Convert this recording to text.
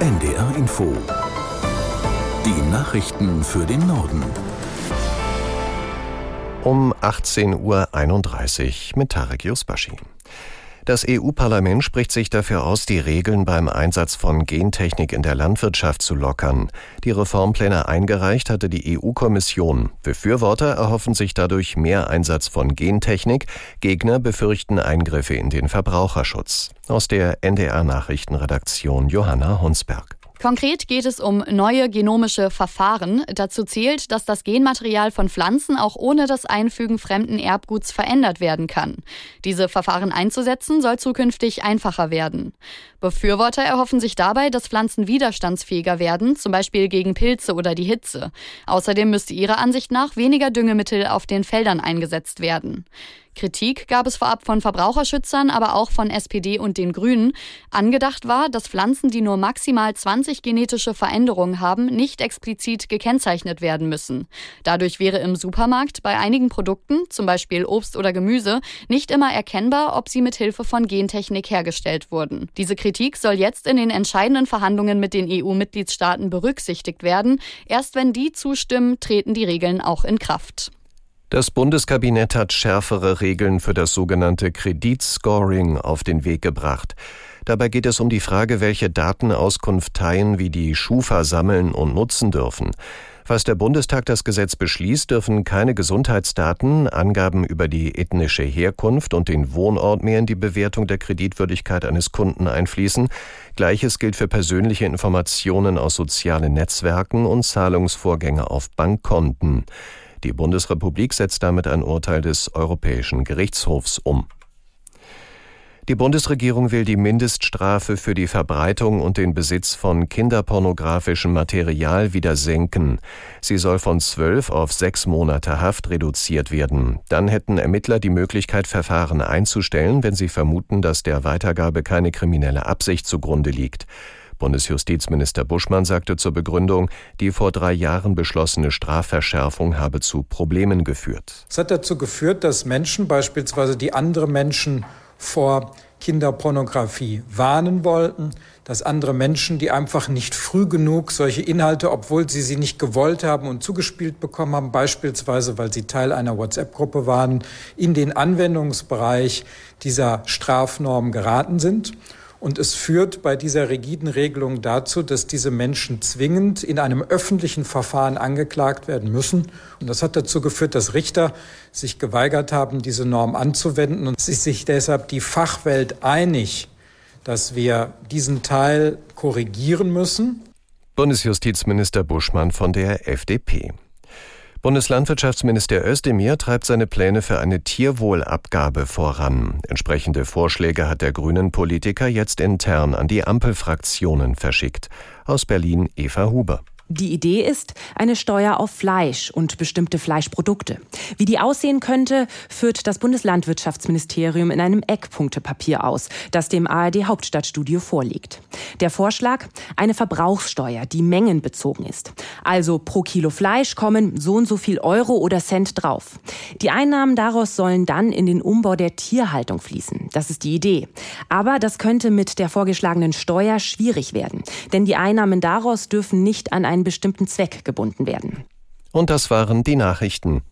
NDR Info. Die Nachrichten für den Norden. Um 18.31 Uhr mit Tarek Yusbashi. Das EU-Parlament spricht sich dafür aus, die Regeln beim Einsatz von Gentechnik in der Landwirtschaft zu lockern. Die Reformpläne eingereicht hatte die EU-Kommission. Befürworter erhoffen sich dadurch mehr Einsatz von Gentechnik, Gegner befürchten Eingriffe in den Verbraucherschutz. Aus der NDR Nachrichtenredaktion Johanna Hunsberg. Konkret geht es um neue genomische Verfahren. Dazu zählt, dass das Genmaterial von Pflanzen auch ohne das Einfügen fremden Erbguts verändert werden kann. Diese Verfahren einzusetzen soll zukünftig einfacher werden. Befürworter erhoffen sich dabei, dass Pflanzen widerstandsfähiger werden, zum Beispiel gegen Pilze oder die Hitze. Außerdem müsste ihrer Ansicht nach weniger Düngemittel auf den Feldern eingesetzt werden. Kritik gab es vorab von Verbraucherschützern, aber auch von SPD und den Grünen. Angedacht war, dass Pflanzen, die nur maximal 20 genetische Veränderungen haben, nicht explizit gekennzeichnet werden müssen. Dadurch wäre im Supermarkt bei einigen Produkten, zum Beispiel Obst oder Gemüse, nicht immer erkennbar, ob sie mit Hilfe von Gentechnik hergestellt wurden. Diese Kritik soll jetzt in den entscheidenden Verhandlungen mit den EU-Mitgliedstaaten berücksichtigt werden. Erst wenn die zustimmen, treten die Regeln auch in Kraft. Das Bundeskabinett hat schärfere Regeln für das sogenannte Kreditscoring auf den Weg gebracht. Dabei geht es um die Frage, welche Datenauskunfteien wie die Schufa sammeln und nutzen dürfen. Falls der Bundestag das Gesetz beschließt, dürfen keine Gesundheitsdaten, Angaben über die ethnische Herkunft und den Wohnort mehr in die Bewertung der Kreditwürdigkeit eines Kunden einfließen. Gleiches gilt für persönliche Informationen aus sozialen Netzwerken und Zahlungsvorgänge auf Bankkonten. Die Bundesrepublik setzt damit ein Urteil des Europäischen Gerichtshofs um. Die Bundesregierung will die Mindeststrafe für die Verbreitung und den Besitz von kinderpornografischem Material wieder senken. Sie soll von zwölf auf sechs Monate Haft reduziert werden. Dann hätten Ermittler die Möglichkeit, Verfahren einzustellen, wenn sie vermuten, dass der Weitergabe keine kriminelle Absicht zugrunde liegt. Bundesjustizminister Buschmann sagte zur Begründung, die vor drei Jahren beschlossene Strafverschärfung habe zu Problemen geführt. Es hat dazu geführt, dass Menschen beispielsweise, die andere Menschen vor Kinderpornografie warnen wollten, dass andere Menschen, die einfach nicht früh genug solche Inhalte, obwohl sie sie nicht gewollt haben und zugespielt bekommen haben, beispielsweise weil sie Teil einer WhatsApp-Gruppe waren, in den Anwendungsbereich dieser Strafnorm geraten sind. Und es führt bei dieser rigiden Regelung dazu, dass diese Menschen zwingend in einem öffentlichen Verfahren angeklagt werden müssen. Und das hat dazu geführt, dass Richter sich geweigert haben, diese Norm anzuwenden. Und es sich deshalb die Fachwelt einig, dass wir diesen Teil korrigieren müssen. Bundesjustizminister Buschmann von der FDP. Bundeslandwirtschaftsminister Özdemir treibt seine Pläne für eine Tierwohlabgabe voran. Entsprechende Vorschläge hat der grünen Politiker jetzt intern an die Ampelfraktionen verschickt. Aus Berlin Eva Huber. Die Idee ist eine Steuer auf Fleisch und bestimmte Fleischprodukte. Wie die aussehen könnte, führt das Bundeslandwirtschaftsministerium in einem Eckpunktepapier aus, das dem ARD Hauptstadtstudio vorliegt. Der Vorschlag? Eine Verbrauchssteuer, die mengenbezogen ist. Also pro Kilo Fleisch kommen so und so viel Euro oder Cent drauf. Die Einnahmen daraus sollen dann in den Umbau der Tierhaltung fließen. Das ist die Idee. Aber das könnte mit der vorgeschlagenen Steuer schwierig werden. Denn die Einnahmen daraus dürfen nicht an einen bestimmten Zweck gebunden werden. Und das waren die Nachrichten.